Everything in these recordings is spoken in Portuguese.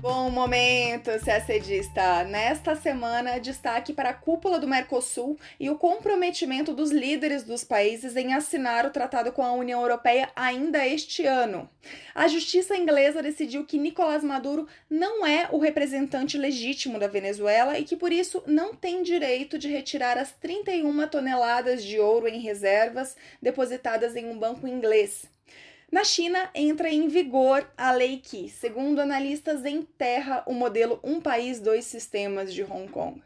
Bom momento, CACDista! Nesta semana, destaque para a cúpula do Mercosul e o comprometimento dos líderes dos países em assinar o tratado com a União Europeia ainda este ano. A justiça inglesa decidiu que Nicolás Maduro não é o representante legítimo da Venezuela e que, por isso, não tem direito de retirar as 31 toneladas de ouro em reservas depositadas em um banco inglês. Na China, entra em vigor a lei que, segundo analistas, enterra o modelo Um País, Dois Sistemas de Hong Kong.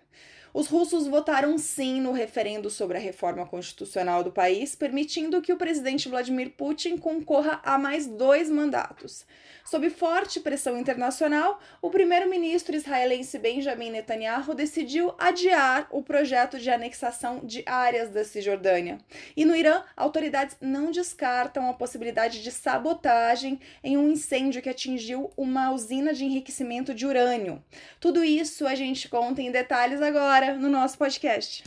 Os russos votaram sim no referendo sobre a reforma constitucional do país, permitindo que o presidente Vladimir Putin concorra a mais dois mandatos. Sob forte pressão internacional, o primeiro-ministro israelense Benjamin Netanyahu decidiu adiar o projeto de anexação de áreas da Cisjordânia. E no Irã, autoridades não descartam a possibilidade de sabotagem em um incêndio que atingiu uma usina de enriquecimento de urânio. Tudo isso a gente conta em detalhes agora no nosso podcast.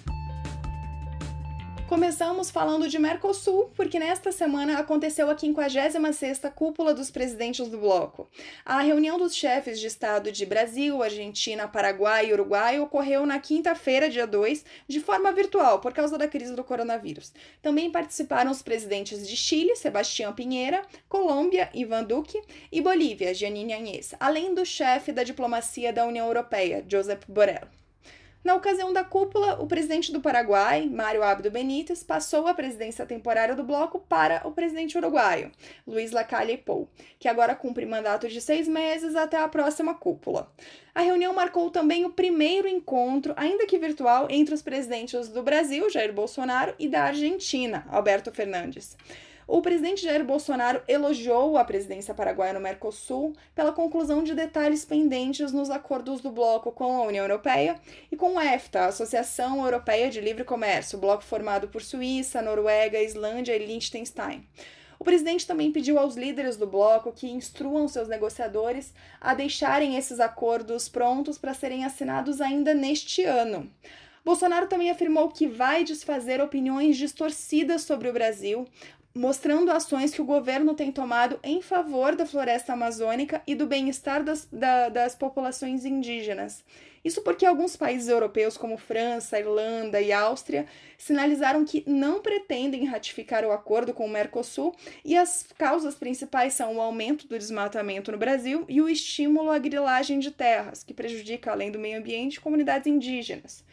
Começamos falando de Mercosul, porque nesta semana aconteceu a 56ª Cúpula dos Presidentes do Bloco. A reunião dos chefes de Estado de Brasil, Argentina, Paraguai e Uruguai ocorreu na quinta-feira, dia 2, de forma virtual, por causa da crise do coronavírus. Também participaram os presidentes de Chile, Sebastião Pinheira, Colômbia, Ivan Duque, e Bolívia, Janine Añez, além do chefe da diplomacia da União Europeia, Josep Borrell. Na ocasião da cúpula, o presidente do Paraguai, Mário Abdo Benítez, passou a presidência temporária do bloco para o presidente uruguaio, Luiz Lacalle Pou, que agora cumpre mandato de seis meses até a próxima cúpula. A reunião marcou também o primeiro encontro, ainda que virtual, entre os presidentes do Brasil, Jair Bolsonaro, e da Argentina, Alberto Fernandes. O presidente Jair Bolsonaro elogiou a presidência paraguaia no Mercosul pela conclusão de detalhes pendentes nos acordos do bloco com a União Europeia e com o EFTA, a Associação Europeia de Livre Comércio, bloco formado por Suíça, Noruega, Islândia e Liechtenstein. O presidente também pediu aos líderes do bloco que instruam seus negociadores a deixarem esses acordos prontos para serem assinados ainda neste ano. Bolsonaro também afirmou que vai desfazer opiniões distorcidas sobre o Brasil, mostrando ações que o governo tem tomado em favor da floresta amazônica e do bem-estar das, da, das populações indígenas. Isso porque alguns países europeus, como França, Irlanda e Áustria, sinalizaram que não pretendem ratificar o acordo com o Mercosul e as causas principais são o aumento do desmatamento no Brasil e o estímulo à grilagem de terras, que prejudica, além do meio ambiente, comunidades indígenas.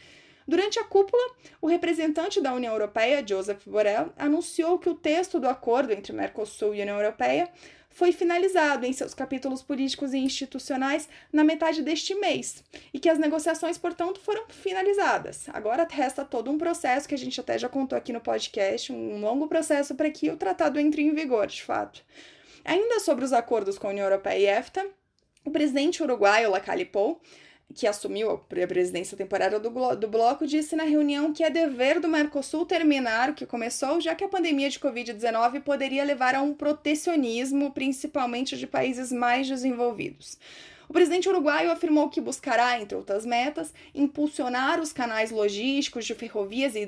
Durante a cúpula, o representante da União Europeia, Joseph Borrell, anunciou que o texto do acordo entre Mercosul e União Europeia foi finalizado em seus capítulos políticos e institucionais na metade deste mês e que as negociações, portanto, foram finalizadas. Agora resta todo um processo que a gente até já contou aqui no podcast, um longo processo para que o tratado entre em vigor, de fato. Ainda sobre os acordos com a União Europeia e EFTA, o presidente uruguaio Lacalle Pou que assumiu a presidência temporária do, do bloco, disse na reunião que é dever do Mercosul terminar o que começou, já que a pandemia de Covid-19 poderia levar a um protecionismo, principalmente de países mais desenvolvidos. O presidente uruguaio afirmou que buscará, entre outras metas, impulsionar os canais logísticos de ferrovias e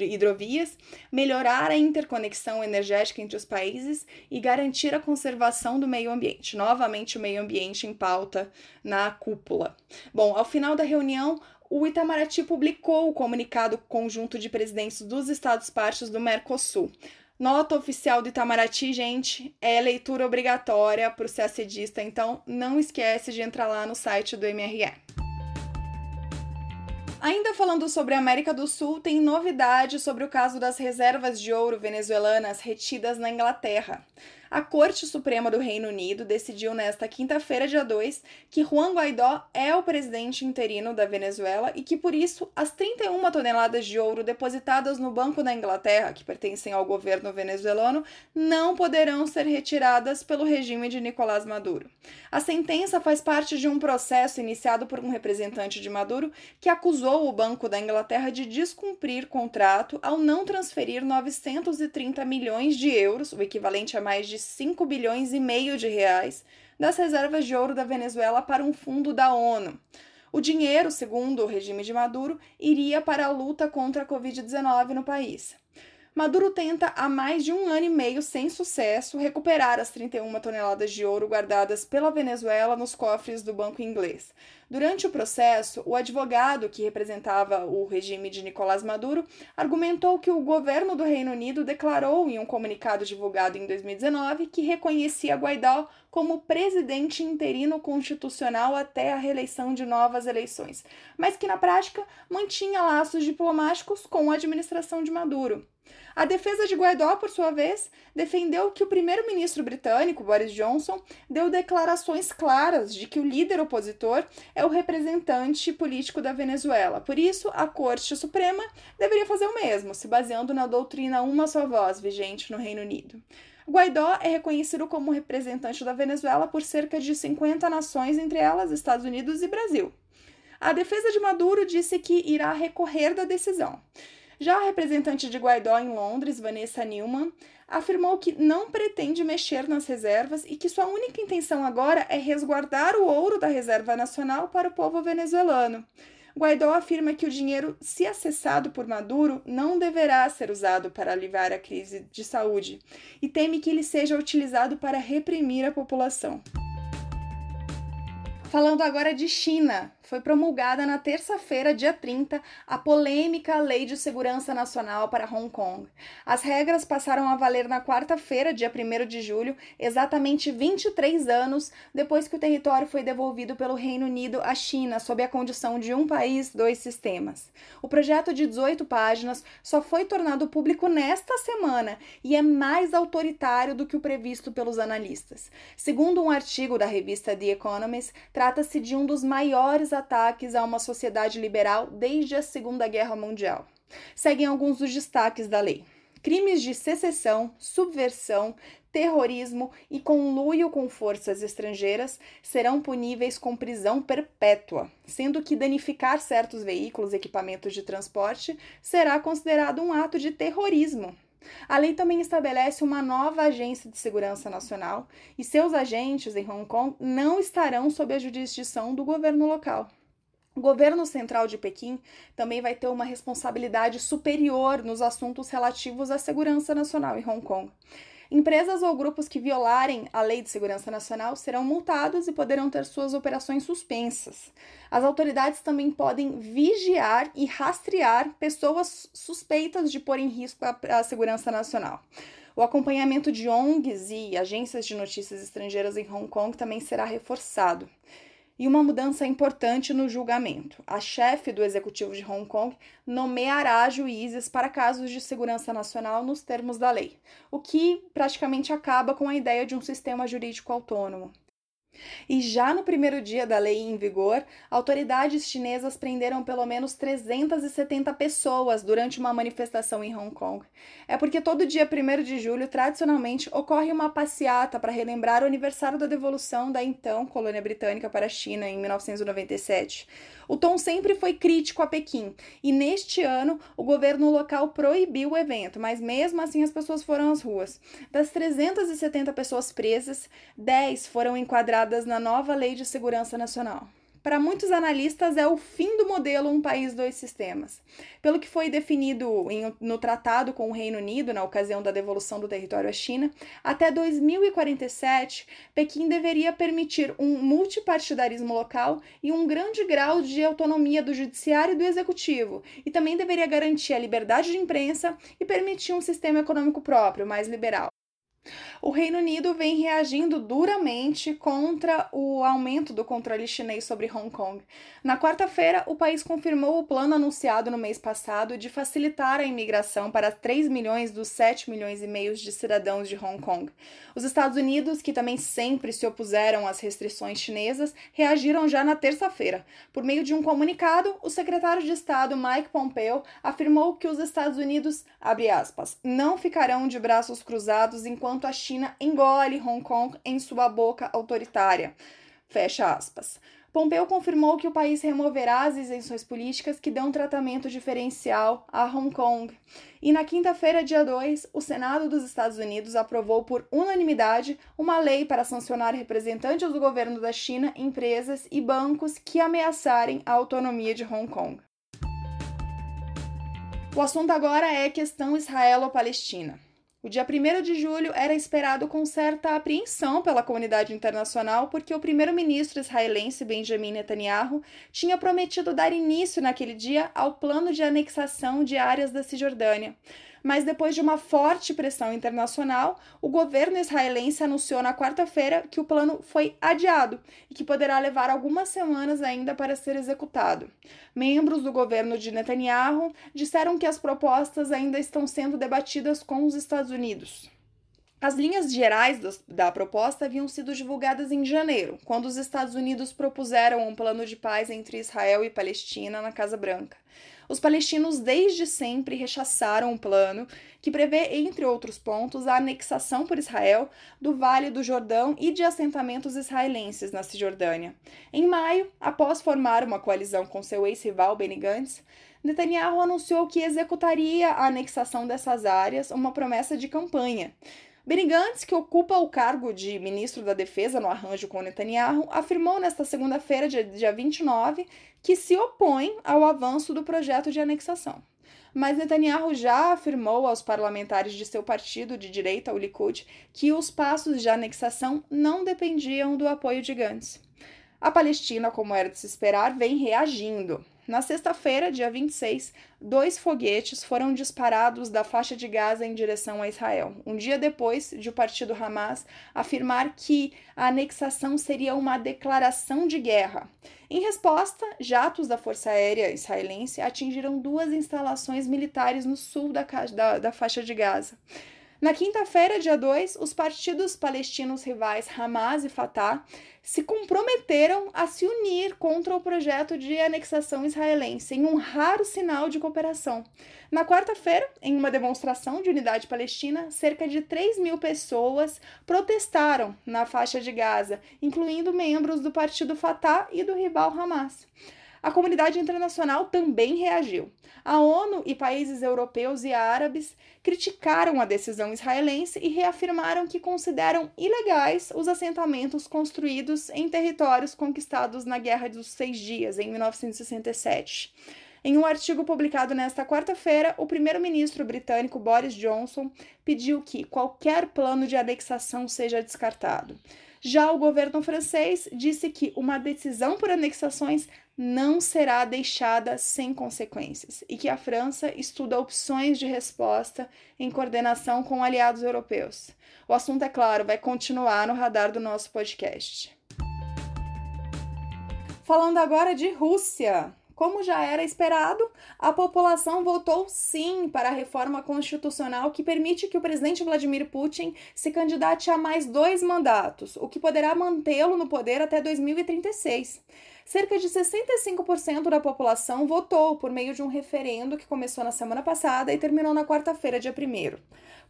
hidrovias, melhorar a interconexão energética entre os países e garantir a conservação do meio ambiente. Novamente, o meio ambiente em pauta na cúpula. Bom, ao final da reunião, o Itamaraty publicou o comunicado conjunto de presidentes dos Estados partes do Mercosul. Nota oficial do Itamaraty, gente, é leitura obrigatória para o CACDista, então não esquece de entrar lá no site do MRE. Ainda falando sobre a América do Sul, tem novidade sobre o caso das reservas de ouro venezuelanas retidas na Inglaterra. A Corte Suprema do Reino Unido decidiu nesta quinta-feira, dia 2, que Juan Guaidó é o presidente interino da Venezuela e que, por isso, as 31 toneladas de ouro depositadas no Banco da Inglaterra, que pertencem ao governo venezuelano, não poderão ser retiradas pelo regime de Nicolás Maduro. A sentença faz parte de um processo iniciado por um representante de Maduro que acusou o Banco da Inglaterra de descumprir contrato ao não transferir 930 milhões de euros, o equivalente a mais de 5 bilhões e meio de reais das reservas de ouro da Venezuela para um fundo da ONU. O dinheiro, segundo o regime de Maduro, iria para a luta contra a Covid-19 no país. Maduro tenta há mais de um ano e meio, sem sucesso, recuperar as 31 toneladas de ouro guardadas pela Venezuela nos cofres do banco inglês. Durante o processo, o advogado que representava o regime de Nicolás Maduro argumentou que o governo do Reino Unido declarou em um comunicado divulgado em 2019 que reconhecia Guaidó como presidente interino constitucional até a reeleição de novas eleições, mas que na prática mantinha laços diplomáticos com a administração de Maduro. A defesa de Guaidó, por sua vez, defendeu que o primeiro-ministro britânico, Boris Johnson, deu declarações claras de que o líder opositor é o representante político da Venezuela. Por isso, a Corte Suprema deveria fazer o mesmo, se baseando na doutrina uma só voz vigente no Reino Unido. Guaidó é reconhecido como representante da Venezuela por cerca de 50 nações, entre elas Estados Unidos e Brasil. A defesa de Maduro disse que irá recorrer da decisão. Já a representante de Guaidó em Londres, Vanessa Newman, afirmou que não pretende mexer nas reservas e que sua única intenção agora é resguardar o ouro da Reserva Nacional para o povo venezuelano. Guaidó afirma que o dinheiro, se acessado por Maduro, não deverá ser usado para aliviar a crise de saúde e teme que ele seja utilizado para reprimir a população. Falando agora de China, foi promulgada na terça-feira, dia 30, a polêmica Lei de Segurança Nacional para Hong Kong. As regras passaram a valer na quarta-feira, dia 1 de julho, exatamente 23 anos depois que o território foi devolvido pelo Reino Unido à China, sob a condição de um país, dois sistemas. O projeto de 18 páginas só foi tornado público nesta semana e é mais autoritário do que o previsto pelos analistas. Segundo um artigo da revista The Economist, trata-se de um dos maiores ataques a uma sociedade liberal desde a Segunda Guerra Mundial. Seguem alguns dos destaques da lei. Crimes de secessão, subversão, terrorismo e conluio com forças estrangeiras serão puníveis com prisão perpétua, sendo que danificar certos veículos e equipamentos de transporte será considerado um ato de terrorismo. A lei também estabelece uma nova agência de segurança nacional e seus agentes em Hong Kong não estarão sob a jurisdição do governo local. O governo central de Pequim também vai ter uma responsabilidade superior nos assuntos relativos à segurança nacional em Hong Kong. Empresas ou grupos que violarem a Lei de Segurança Nacional serão multados e poderão ter suas operações suspensas. As autoridades também podem vigiar e rastrear pessoas suspeitas de pôr em risco a, a segurança nacional. O acompanhamento de ONGs e agências de notícias estrangeiras em Hong Kong também será reforçado e uma mudança importante no julgamento. A chefe do executivo de Hong Kong nomeará juízes para casos de segurança nacional nos termos da lei, o que praticamente acaba com a ideia de um sistema jurídico autônomo. E já no primeiro dia da lei em vigor, autoridades chinesas prenderam pelo menos 370 pessoas durante uma manifestação em Hong Kong. É porque todo dia 1 de julho, tradicionalmente, ocorre uma passeata para relembrar o aniversário da devolução da então colônia britânica para a China em 1997. O tom sempre foi crítico a Pequim, e neste ano o governo local proibiu o evento, mas mesmo assim as pessoas foram às ruas. Das 370 pessoas presas, 10 foram enquadradas na nova Lei de Segurança Nacional. Para muitos analistas, é o fim do modelo um país, dois sistemas. Pelo que foi definido em, no tratado com o Reino Unido, na ocasião da devolução do território à China, até 2047, Pequim deveria permitir um multipartidarismo local e um grande grau de autonomia do judiciário e do executivo, e também deveria garantir a liberdade de imprensa e permitir um sistema econômico próprio, mais liberal. O Reino Unido vem reagindo duramente contra o aumento do controle chinês sobre Hong Kong. Na quarta-feira, o país confirmou o plano anunciado no mês passado de facilitar a imigração para 3 milhões dos 7 milhões e meio de cidadãos de Hong Kong. Os Estados Unidos, que também sempre se opuseram às restrições chinesas, reagiram já na terça-feira. Por meio de um comunicado, o secretário de Estado Mike Pompeo afirmou que os Estados Unidos, aspas, não ficarão de braços cruzados enquanto a China China engole Hong Kong em sua boca autoritária. Fecha aspas. Pompeu confirmou que o país removerá as isenções políticas que dão tratamento diferencial a Hong Kong. E na quinta-feira, dia 2, o Senado dos Estados Unidos aprovou por unanimidade uma lei para sancionar representantes do governo da China, empresas e bancos que ameaçarem a autonomia de Hong Kong. O assunto agora é questão Israelo-Palestina. O dia 1 de julho era esperado com certa apreensão pela comunidade internacional, porque o primeiro-ministro israelense Benjamin Netanyahu tinha prometido dar início naquele dia ao plano de anexação de áreas da Cisjordânia mas depois de uma forte pressão internacional, o governo israelense anunciou na quarta-feira que o plano foi adiado e que poderá levar algumas semanas ainda para ser executado. Membros do governo de Netanyahu disseram que as propostas ainda estão sendo debatidas com os Estados Unidos. As linhas gerais da proposta haviam sido divulgadas em janeiro, quando os Estados Unidos propuseram um plano de paz entre Israel e Palestina na Casa Branca. Os palestinos desde sempre rechaçaram o plano, que prevê, entre outros pontos, a anexação por Israel do Vale do Jordão e de assentamentos israelenses na Cisjordânia. Em maio, após formar uma coalizão com seu ex-rival Benny Gantz, Netanyahu anunciou que executaria a anexação dessas áreas, uma promessa de campanha. Benny Gantz, que ocupa o cargo de ministro da Defesa no arranjo com Netanyahu, afirmou nesta segunda-feira, dia 29, que se opõe ao avanço do projeto de anexação. Mas Netanyahu já afirmou aos parlamentares de seu partido de direita, o Likud, que os passos de anexação não dependiam do apoio de Gantz. A Palestina, como era de se esperar, vem reagindo. Na sexta-feira, dia 26, dois foguetes foram disparados da faixa de Gaza em direção a Israel, um dia depois de o partido Hamas afirmar que a anexação seria uma declaração de guerra. Em resposta, jatos da Força Aérea israelense atingiram duas instalações militares no sul da, da, da faixa de Gaza. Na quinta-feira, dia 2, os partidos palestinos rivais Hamas e Fatah se comprometeram a se unir contra o projeto de anexação israelense, em um raro sinal de cooperação. Na quarta-feira, em uma demonstração de unidade palestina, cerca de 3 mil pessoas protestaram na faixa de Gaza, incluindo membros do partido Fatah e do rival Hamas. A comunidade internacional também reagiu. A ONU e países europeus e árabes criticaram a decisão israelense e reafirmaram que consideram ilegais os assentamentos construídos em territórios conquistados na Guerra dos Seis Dias, em 1967. Em um artigo publicado nesta quarta-feira, o primeiro-ministro britânico Boris Johnson pediu que qualquer plano de anexação seja descartado. Já o governo francês disse que uma decisão por anexações não será deixada sem consequências e que a França estuda opções de resposta em coordenação com aliados europeus. O assunto, é claro, vai continuar no radar do nosso podcast. Falando agora de Rússia. Como já era esperado, a população votou sim para a reforma constitucional que permite que o presidente Vladimir Putin se candidate a mais dois mandatos, o que poderá mantê-lo no poder até 2036. Cerca de 65% da população votou por meio de um referendo que começou na semana passada e terminou na quarta-feira, dia 1.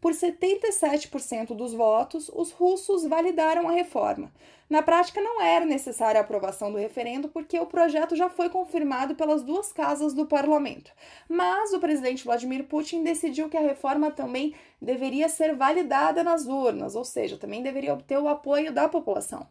Por 77% dos votos, os russos validaram a reforma. Na prática, não era necessária a aprovação do referendo porque o projeto já foi confirmado pelas duas casas do parlamento. Mas o presidente Vladimir Putin decidiu que a reforma também deveria ser validada nas urnas, ou seja, também deveria obter o apoio da população.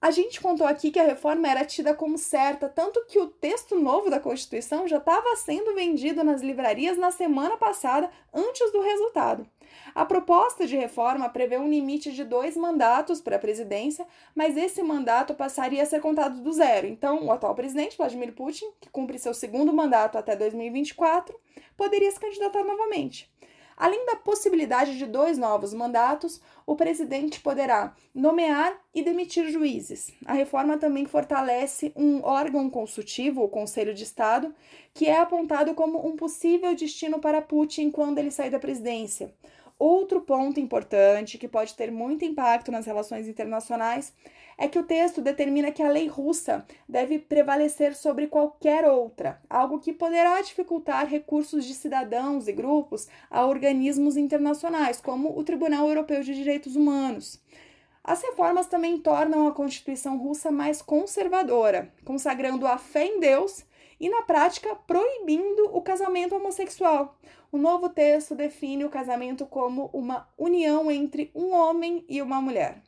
A gente contou aqui que a reforma era tida como certa, tanto que o texto novo da Constituição já estava sendo vendido nas livrarias na semana passada, antes do resultado. A proposta de reforma prevê um limite de dois mandatos para a presidência, mas esse mandato passaria a ser contado do zero. Então, o atual presidente, Vladimir Putin, que cumpre seu segundo mandato até 2024, poderia se candidatar novamente. Além da possibilidade de dois novos mandatos, o presidente poderá nomear e demitir juízes. A reforma também fortalece um órgão consultivo, o Conselho de Estado, que é apontado como um possível destino para Putin quando ele sair da presidência. Outro ponto importante que pode ter muito impacto nas relações internacionais é que o texto determina que a lei russa deve prevalecer sobre qualquer outra, algo que poderá dificultar recursos de cidadãos e grupos a organismos internacionais, como o Tribunal Europeu de Direitos Humanos. As reformas também tornam a Constituição russa mais conservadora, consagrando a fé em Deus e, na prática, proibindo o casamento homossexual. O novo texto define o casamento como uma união entre um homem e uma mulher.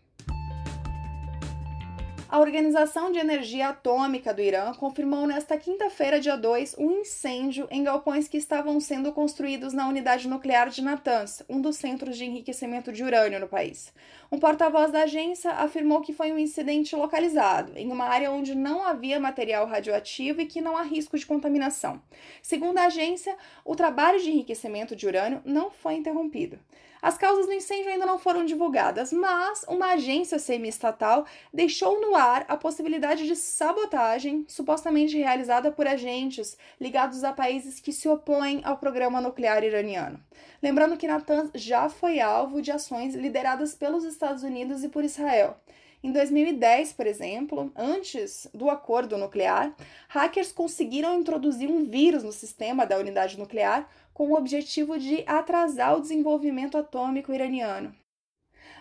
A Organização de Energia Atômica do Irã confirmou nesta quinta-feira, dia 2, um incêndio em galpões que estavam sendo construídos na unidade nuclear de Natanz, um dos centros de enriquecimento de urânio no país. Um porta-voz da agência afirmou que foi um incidente localizado, em uma área onde não havia material radioativo e que não há risco de contaminação. Segundo a agência, o trabalho de enriquecimento de urânio não foi interrompido. As causas do incêndio ainda não foram divulgadas, mas uma agência semi-estatal deixou no ar a possibilidade de sabotagem supostamente realizada por agentes ligados a países que se opõem ao programa nuclear iraniano. Lembrando que Natanz já foi alvo de ações lideradas pelos Estados Unidos e por Israel. Em 2010, por exemplo, antes do acordo nuclear, hackers conseguiram introduzir um vírus no sistema da unidade nuclear com o objetivo de atrasar o desenvolvimento atômico iraniano.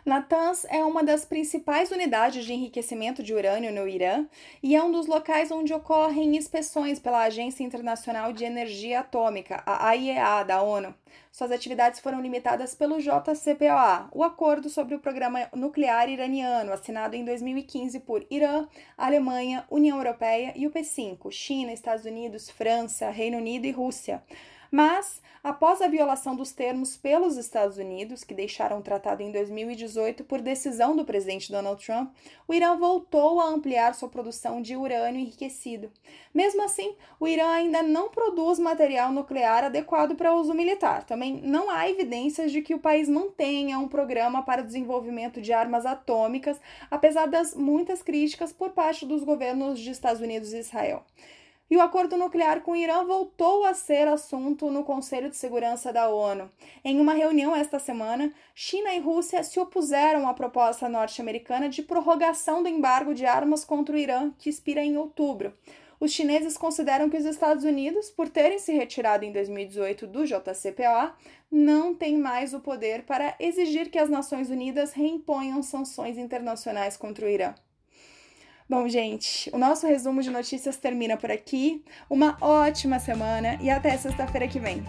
Natanz é uma das principais unidades de enriquecimento de urânio no Irã e é um dos locais onde ocorrem inspeções pela Agência Internacional de Energia Atômica, a AIEA da ONU. Suas atividades foram limitadas pelo JCPOA, o acordo sobre o programa nuclear iraniano, assinado em 2015 por Irã, Alemanha, União Europeia e o P5, China, Estados Unidos, França, Reino Unido e Rússia. Mas, após a violação dos termos pelos Estados Unidos, que deixaram o tratado em 2018 por decisão do presidente Donald Trump, o Irã voltou a ampliar sua produção de urânio enriquecido. Mesmo assim, o Irã ainda não produz material nuclear adequado para uso militar. Também não há evidências de que o país mantenha um programa para desenvolvimento de armas atômicas, apesar das muitas críticas por parte dos governos de Estados Unidos e Israel e o acordo nuclear com o Irã voltou a ser assunto no Conselho de Segurança da ONU. Em uma reunião esta semana, China e Rússia se opuseram à proposta norte-americana de prorrogação do embargo de armas contra o Irã, que expira em outubro. Os chineses consideram que os Estados Unidos, por terem se retirado em 2018 do JCPOA, não têm mais o poder para exigir que as Nações Unidas reimponham sanções internacionais contra o Irã. Bom, gente, o nosso resumo de notícias termina por aqui. Uma ótima semana e até sexta-feira que vem.